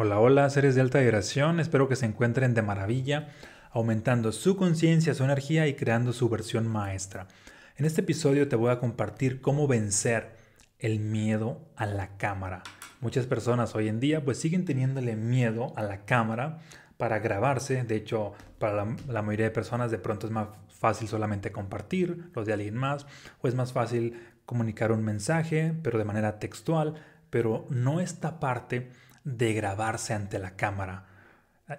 Hola, hola, seres de alta vibración, espero que se encuentren de maravilla, aumentando su conciencia, su energía y creando su versión maestra. En este episodio te voy a compartir cómo vencer el miedo a la cámara. Muchas personas hoy en día pues siguen teniéndole miedo a la cámara para grabarse, de hecho para la, mayoría de personas de pronto es más fácil solamente compartir los de alguien más o es más fácil comunicar un mensaje pero de manera textual, pero no esta parte de grabarse ante la cámara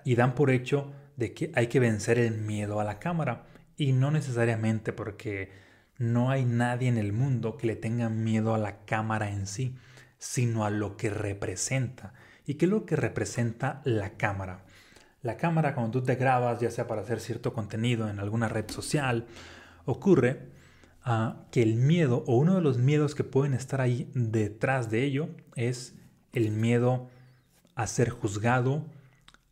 y dan por hecho de que hay que vencer el miedo a la cámara y no necesariamente porque no hay nadie en el mundo que le tenga miedo a la cámara en sí, sino a lo que representa. ¿Y qué es lo que representa la cámara? La cámara cuando tú te grabas, ya sea para hacer cierto contenido en alguna red social, ocurre uh, que el miedo o uno de los miedos que pueden estar ahí detrás de ello es el miedo a ser juzgado,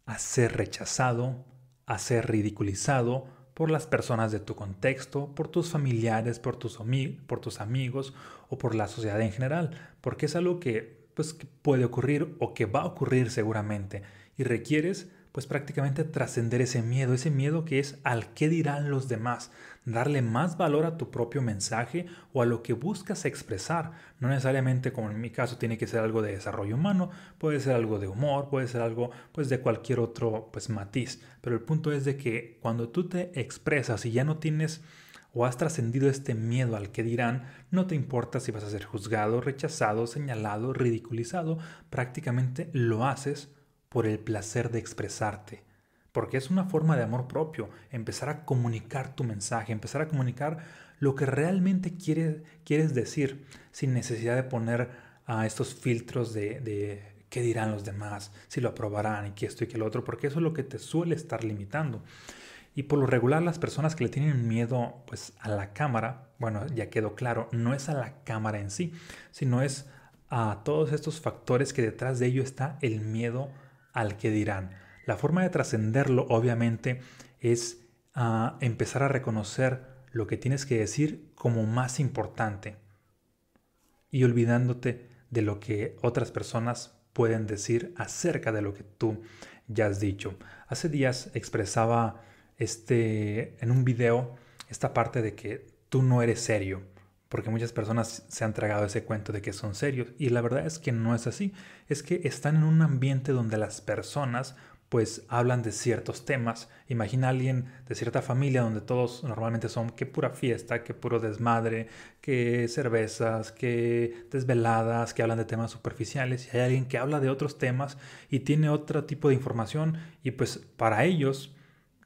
a ser rechazado, a ser ridiculizado por las personas de tu contexto, por tus familiares, por tus, por tus amigos o por la sociedad en general, porque es algo que, pues, que puede ocurrir o que va a ocurrir seguramente y requieres pues prácticamente trascender ese miedo, ese miedo que es al qué dirán los demás, darle más valor a tu propio mensaje o a lo que buscas expresar. No necesariamente, como en mi caso, tiene que ser algo de desarrollo humano, puede ser algo de humor, puede ser algo pues de cualquier otro pues matiz. Pero el punto es de que cuando tú te expresas y ya no tienes o has trascendido este miedo al que dirán, no te importa si vas a ser juzgado, rechazado, señalado, ridiculizado, prácticamente lo haces por el placer de expresarte. Porque es una forma de amor propio, empezar a comunicar tu mensaje, empezar a comunicar lo que realmente quieres, quieres decir, sin necesidad de poner a estos filtros de, de qué dirán los demás, si lo aprobarán y que esto y que lo otro, porque eso es lo que te suele estar limitando. Y por lo regular las personas que le tienen miedo pues a la cámara, bueno, ya quedó claro, no es a la cámara en sí, sino es a todos estos factores que detrás de ello está el miedo al que dirán. La forma de trascenderlo, obviamente, es ah, empezar a reconocer lo que tienes que decir como más importante y olvidándote de lo que otras personas pueden decir acerca de lo que tú ya has dicho. Hace días expresaba este en un video esta parte de que tú no eres serio porque muchas personas se han tragado ese cuento de que son serios y la verdad es que no es así, es que están en un ambiente donde las personas pues hablan de ciertos temas. Imagina a alguien de cierta familia donde todos normalmente son que pura fiesta, que puro desmadre, que cervezas, que desveladas, que hablan de temas superficiales y hay alguien que habla de otros temas y tiene otro tipo de información y pues para ellos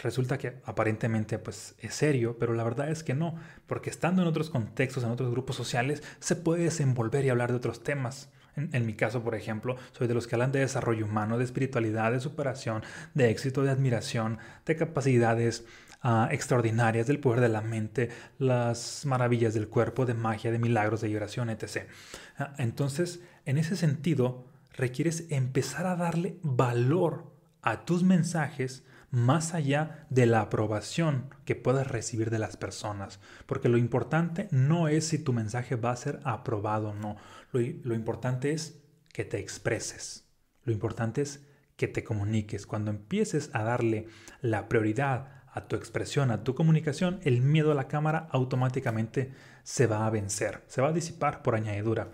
resulta que aparentemente pues es serio, pero la verdad es que no, porque estando en otros contextos, en otros grupos sociales, se puede desenvolver y hablar de otros temas. En, mi caso, por ejemplo, soy de los que hablan de desarrollo humano, de espiritualidad, de superación, de éxito, de admiración, de capacidades uh, extraordinarias, del poder de la mente, las maravillas del cuerpo, de magia, de milagros, de vibración, etc. Uh, entonces, en ese sentido, requieres empezar a darle valor a tus mensajes más allá de la aprobación que puedas recibir de las personas. Porque lo importante no es si tu mensaje va a ser aprobado o no. Lo, lo importante es que te expreses. Lo importante es que te comuniques. Cuando empieces a darle la prioridad a tu expresión, a tu comunicación, el miedo a la cámara automáticamente se va a vencer, se va a disipar por añadidura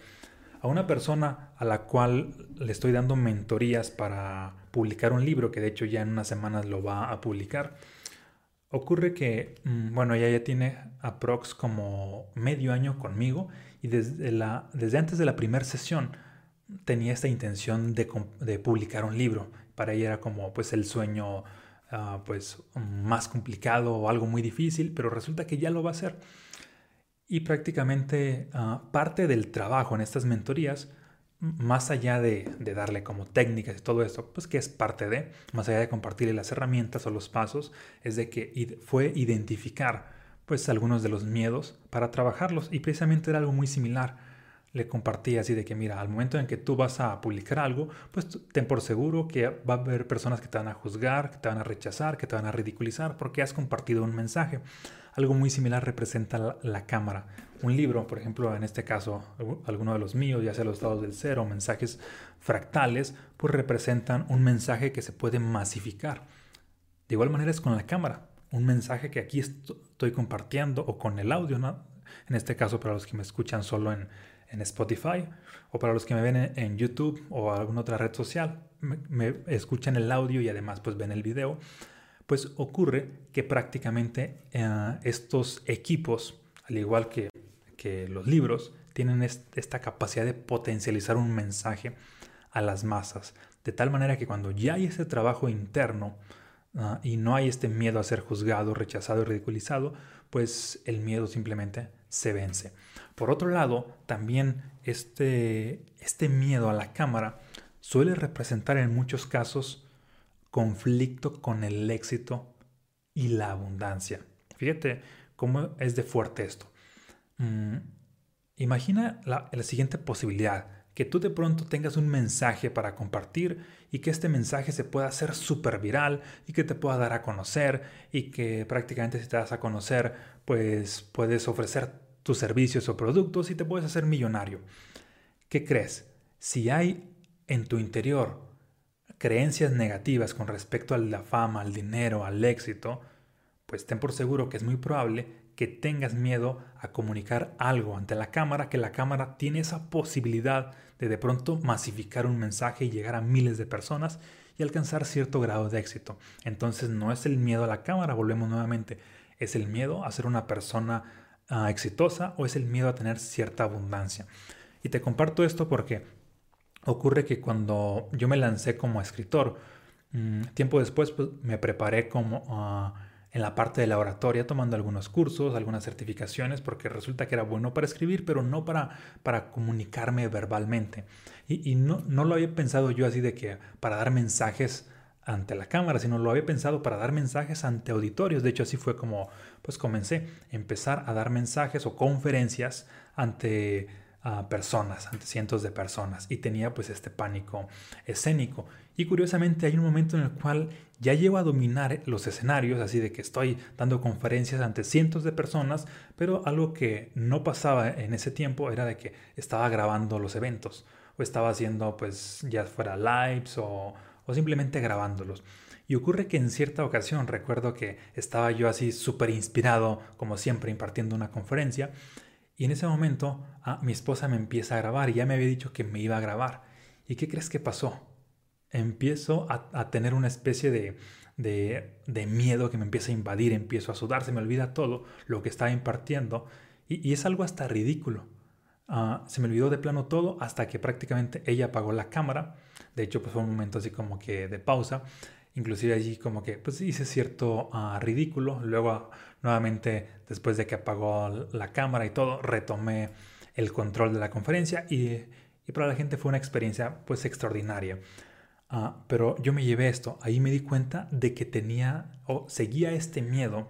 a una persona a la cual le estoy dando mentorías para publicar un libro, que de hecho ya en unas semanas lo va a publicar, ocurre que, mm, bueno, ella ya tiene aprox como medio año conmigo y desde, la, desde antes de la primera sesión tenía esta intención de, publicar un libro. Para ella era como pues el sueño uh, pues más complicado o algo muy difícil, pero resulta que ya lo va a hacer. Y prácticamente ah, parte del trabajo en estas mentorías, más allá de, darle como técnicas y todo esto, pues que es parte de, más allá de compartirle las herramientas o los pasos, es de que fue identificar pues algunos de los miedos para trabajarlos y precisamente era algo muy similar. Le compartí así de que mira, al momento en que tú vas a publicar algo, pues ten por seguro que va a haber personas que te van a juzgar, que te van a rechazar, que te van a ridiculizar porque has compartido un mensaje. Algo muy similar representa la, cámara. Un libro, por ejemplo, en este caso, alguno de los míos, ya sea los estados del cero, mensajes fractales, pues representan un mensaje que se puede masificar. De igual manera es con la cámara. Un mensaje que aquí estoy compartiendo o con el audio, ¿no? en este caso para los que me escuchan solo en, Spotify o para los que me ven en, YouTube o alguna otra red social, me, escuchan el audio y además pues ven el video, pues ocurre que prácticamente eh, estos equipos, al igual que, que los libros, tienen esta capacidad de potencializar un mensaje a las masas, de tal manera que cuando ya hay ese trabajo interno, Ah, y no hay este miedo a ser juzgado, rechazado y ridiculizado, pues el miedo simplemente se vence. Por otro lado, también este, este miedo a la cámara suele representar en muchos casos conflicto con el éxito y la abundancia. Fíjate cómo es de fuerte esto. Mm, imagina la, siguiente posibilidad que tú de pronto tengas un mensaje para compartir y que este mensaje se pueda hacer súper viral y que te pueda dar a conocer y que prácticamente si te das a conocer pues puedes ofrecer tus servicios o productos y te puedes hacer millonario. ¿Qué crees? Si hay en tu interior creencias negativas con respecto a la fama, al dinero, al éxito, pues ten por seguro que es muy probable que tengas miedo a comunicar algo ante la cámara, que la cámara tiene esa posibilidad de de pronto masificar un mensaje y llegar a miles de personas y alcanzar cierto grado de éxito. Entonces no es el miedo a la cámara, volvemos nuevamente, es el miedo a ser una persona ah, exitosa o es el miedo a tener cierta abundancia. Y te comparto esto porque ocurre que cuando yo me lancé como escritor, mm, tiempo después pues, me preparé como... Ah, en la parte de la oratoria tomando algunos cursos, algunas certificaciones, porque resulta que era bueno para escribir, pero no para, para comunicarme verbalmente. Y, no, no lo había pensado yo así de que para dar mensajes ante la cámara, sino lo había pensado para dar mensajes ante auditorios. De hecho, así fue como pues comencé, empezar a dar mensajes o conferencias ante personas, ante cientos de personas. Y tenía pues este pánico escénico. Y curiosamente hay un momento en el cual ya llevo a dominar los escenarios, así de que estoy dando conferencias ante cientos de personas, pero algo que no pasaba en ese tiempo era de que estaba grabando los eventos o estaba haciendo pues ya fuera lives o, o simplemente grabándolos. Y ocurre que en cierta ocasión recuerdo que estaba yo así súper inspirado, como siempre, impartiendo una conferencia, y en ese momento ah, mi esposa me empieza a grabar y ya me había dicho que me iba a grabar. ¿Y qué crees que pasó? empiezo a, tener una especie de, de, miedo que me empieza a invadir, empiezo a sudar, se me olvida todo lo que estaba impartiendo y, es algo hasta ridículo. Ah, se me olvidó de plano todo hasta que prácticamente ella apagó la cámara. De hecho, pues fue un momento así como que de pausa. Inclusive allí como que pues hice cierto ah, ridículo. Luego nuevamente después de que apagó la cámara y todo, retomé el control de la conferencia y, y para la gente fue una experiencia pues extraordinaria. Ah, pero yo me llevé esto, ahí me di cuenta de que tenía o seguía este miedo,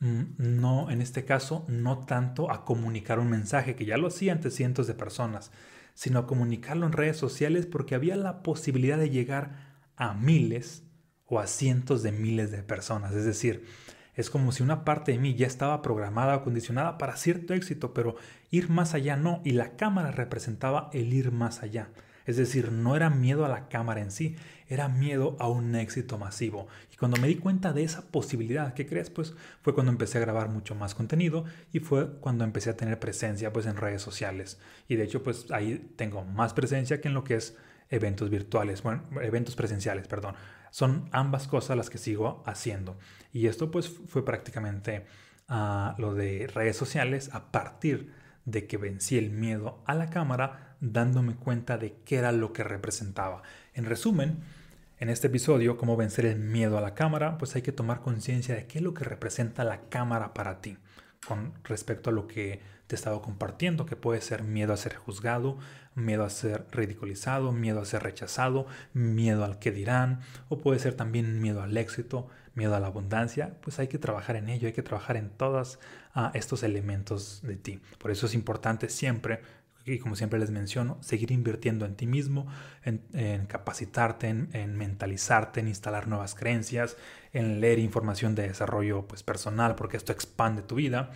mm, no en este caso, no tanto a comunicar un mensaje, que ya lo hacía ante cientos de personas, sino a comunicarlo en redes sociales porque había la posibilidad de llegar a miles o a cientos de miles de personas. Es decir, es como si una parte de mí ya estaba programada o condicionada para cierto éxito, pero ir más allá no, y la cámara representaba el ir más allá. Es decir, no era miedo a la cámara en sí, era miedo a un éxito masivo. Y cuando me di cuenta de esa posibilidad, ¿qué crees? Pues fue cuando empecé a grabar mucho más contenido y fue cuando empecé a tener presencia pues en redes sociales. Y de hecho pues ahí tengo más presencia que en lo que es eventos virtuales, bueno, eventos presenciales, perdón. Son ambas cosas las que sigo haciendo. Y esto pues fue prácticamente ah, lo de redes sociales a partir de que vencí el miedo a la cámara dándome cuenta de qué era lo que representaba. En resumen, en este episodio, cómo vencer el miedo a la cámara, pues hay que tomar conciencia de qué es lo que representa la cámara para ti con respecto a lo que te he estado compartiendo, que puede ser miedo a ser juzgado, miedo a ser ridiculizado, miedo a ser rechazado, miedo al que dirán, o puede ser también miedo al éxito, miedo a la abundancia, pues hay que trabajar en ello, hay que trabajar en todos ah, estos elementos de ti. Por eso es importante siempre y como siempre les menciono, seguir invirtiendo en ti mismo, en, capacitarte, en, mentalizarte, en instalar nuevas creencias, en leer información de desarrollo pues, personal, porque esto expande tu vida,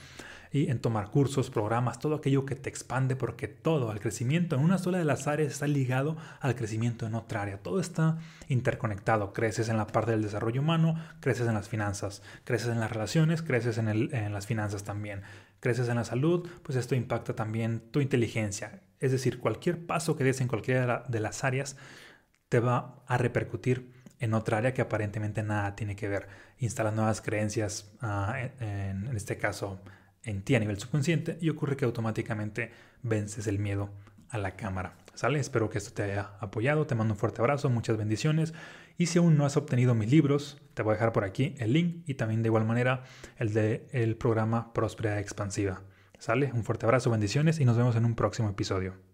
y en tomar cursos, programas, todo aquello que te expande, porque todo, el crecimiento en una sola de las áreas está ligado al crecimiento en otra área. Todo está interconectado. Creces en la parte del desarrollo humano, creces en las finanzas, creces en las relaciones, creces en, las finanzas también creces en la salud, pues esto impacta también tu inteligencia. Es decir, cualquier paso que des en cualquiera de las áreas te va a repercutir en otra área que aparentemente nada tiene que ver. Instalas nuevas creencias, ah, en, este caso en ti a nivel subconsciente, y ocurre que automáticamente vences el miedo a la cámara. ¿Sale? Espero que esto te haya apoyado. Te mando un fuerte abrazo, muchas bendiciones. Y si aún no has obtenido mis libros, te voy a dejar por aquí el link y también de igual manera el del el programa Próspera Expansiva. ¿Sale? Un fuerte abrazo, bendiciones y nos vemos en un próximo episodio.